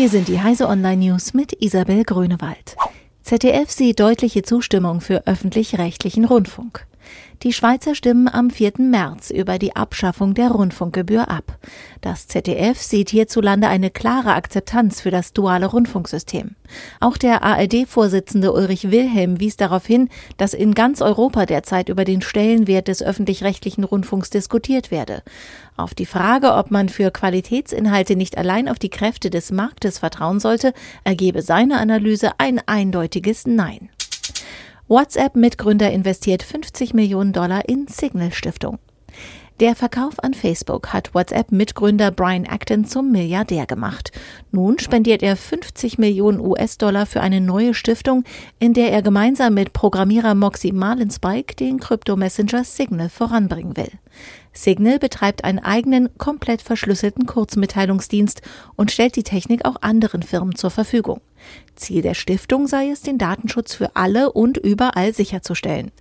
Hier sind die Heise Online News mit Isabel Grünewald. ZDF sieht deutliche Zustimmung für öffentlich-rechtlichen Rundfunk. Die Schweizer stimmen am 4. März über die Abschaffung der Rundfunkgebühr ab. Das ZDF sieht hierzulande eine klare Akzeptanz für das duale Rundfunksystem. Auch der ARD-Vorsitzende Ulrich Wilhelm wies darauf hin, dass in ganz Europa derzeit über den Stellenwert des öffentlich-rechtlichen Rundfunks diskutiert werde. Auf die Frage, ob man für Qualitätsinhalte nicht allein auf die Kräfte des Marktes vertrauen sollte, ergebe seine Analyse ein eindeutiges Nein. WhatsApp-Mitgründer investiert 50 Millionen Dollar in Signal Stiftung. Der Verkauf an Facebook hat WhatsApp-Mitgründer Brian Acton zum Milliardär gemacht. Nun spendiert er 50 Millionen US-Dollar für eine neue Stiftung, in der er gemeinsam mit Programmierer Moxie Marlinspike den Krypto-Messenger Signal voranbringen will. Signal betreibt einen eigenen, komplett verschlüsselten Kurzmitteilungsdienst und stellt die Technik auch anderen Firmen zur Verfügung. Ziel der Stiftung sei es, den Datenschutz für alle und überall sicherzustellen.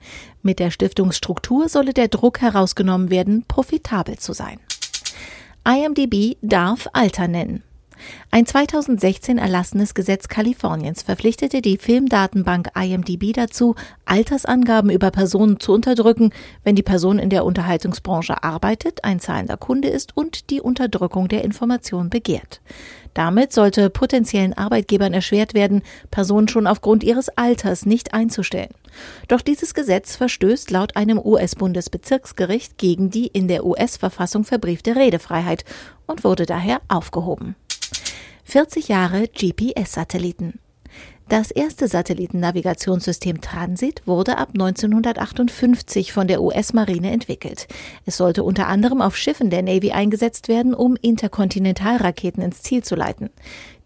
Mit der Stiftungsstruktur solle der Druck herausgenommen werden, profitabel zu sein. IMDB darf Alter nennen. Ein 2016 erlassenes Gesetz Kaliforniens verpflichtete die Filmdatenbank IMDb dazu, Altersangaben über Personen zu unterdrücken, wenn die Person in der Unterhaltungsbranche arbeitet, ein zahlender Kunde ist und die Unterdrückung der Information begehrt. Damit sollte potenziellen Arbeitgebern erschwert werden, Personen schon aufgrund ihres Alters nicht einzustellen. Doch dieses Gesetz verstößt laut einem US-Bundesbezirksgericht gegen die in der US-Verfassung verbriefte Redefreiheit und wurde daher aufgehoben. 40 Jahre GPS-Satelliten. Das erste Satellitennavigationssystem Transit wurde ab 1958 von der US-Marine entwickelt. Es sollte unter anderem auf Schiffen der Navy eingesetzt werden, um Interkontinentalraketen ins Ziel zu leiten.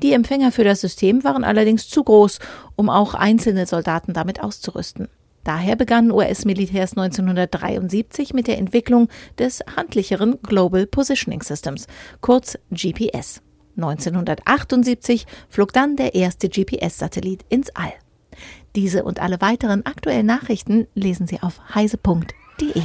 Die Empfänger für das System waren allerdings zu groß, um auch einzelne Soldaten damit auszurüsten. Daher begannen US-Militärs 1973 mit der Entwicklung des handlicheren Global Positioning Systems, kurz GPS. 1978 flog dann der erste GPS-Satellit ins All. Diese und alle weiteren aktuellen Nachrichten lesen Sie auf heise.de.